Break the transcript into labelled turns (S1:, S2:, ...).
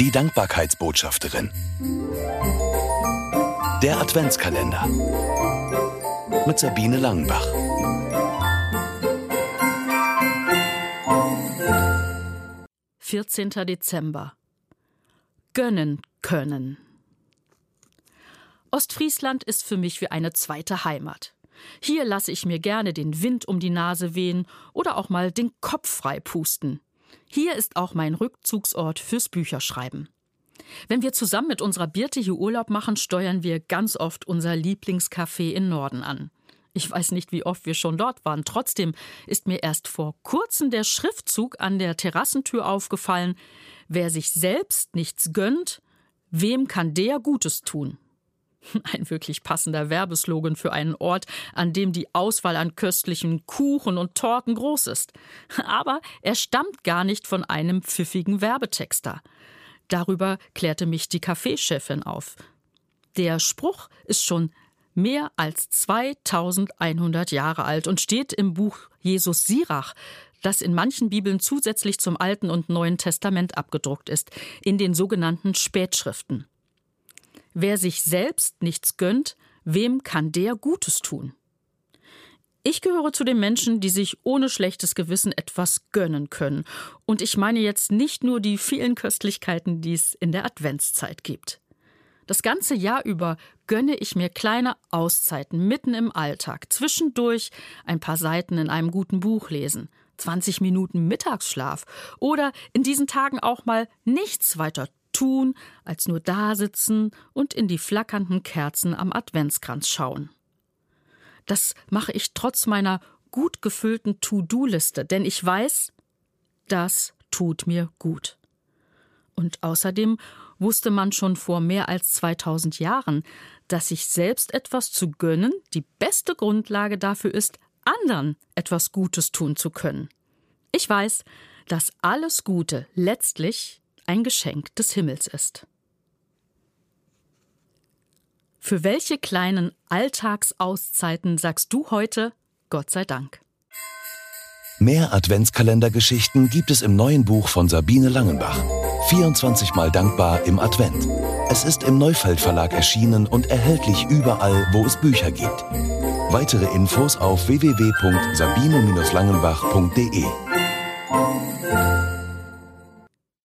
S1: Die Dankbarkeitsbotschafterin. Der Adventskalender. Mit Sabine Langenbach.
S2: Vierzehnter Dezember. Gönnen können. Ostfriesland ist für mich wie eine zweite Heimat. Hier lasse ich mir gerne den Wind um die Nase wehen oder auch mal den Kopf frei pusten. Hier ist auch mein Rückzugsort fürs Bücherschreiben. Wenn wir zusammen mit unserer Birte hier Urlaub machen, steuern wir ganz oft unser Lieblingscafé in Norden an. Ich weiß nicht, wie oft wir schon dort waren. Trotzdem ist mir erst vor kurzem der Schriftzug an der Terrassentür aufgefallen. Wer sich selbst nichts gönnt, wem kann der Gutes tun? Ein wirklich passender Werbeslogan für einen Ort, an dem die Auswahl an köstlichen Kuchen und Torten groß ist. Aber er stammt gar nicht von einem pfiffigen Werbetexter. Darüber klärte mich die Kaffeechefin auf. Der Spruch ist schon mehr als 2100 Jahre alt und steht im Buch Jesus Sirach, das in manchen Bibeln zusätzlich zum Alten und Neuen Testament abgedruckt ist, in den sogenannten Spätschriften. Wer sich selbst nichts gönnt, wem kann der Gutes tun? Ich gehöre zu den Menschen, die sich ohne schlechtes Gewissen etwas gönnen können. Und ich meine jetzt nicht nur die vielen Köstlichkeiten, die es in der Adventszeit gibt. Das ganze Jahr über gönne ich mir kleine Auszeiten mitten im Alltag, zwischendurch ein paar Seiten in einem guten Buch lesen, 20 Minuten Mittagsschlaf oder in diesen Tagen auch mal nichts weiter tun, als nur dasitzen und in die flackernden Kerzen am Adventskranz schauen. Das mache ich trotz meiner gut gefüllten To-Do-Liste, denn ich weiß, das tut mir gut. Und außerdem wusste man schon vor mehr als 2000 Jahren, dass sich selbst etwas zu gönnen die beste Grundlage dafür ist, anderen etwas Gutes tun zu können. Ich weiß, dass alles Gute letztlich ein Geschenk des Himmels ist. Für welche kleinen Alltagsauszeiten sagst du heute Gott sei Dank?
S1: Mehr Adventskalendergeschichten gibt es im neuen Buch von Sabine Langenbach. 24 Mal dankbar im Advent. Es ist im Neufeld Verlag erschienen und erhältlich überall, wo es Bücher gibt. Weitere Infos auf www.sabine-langenbach.de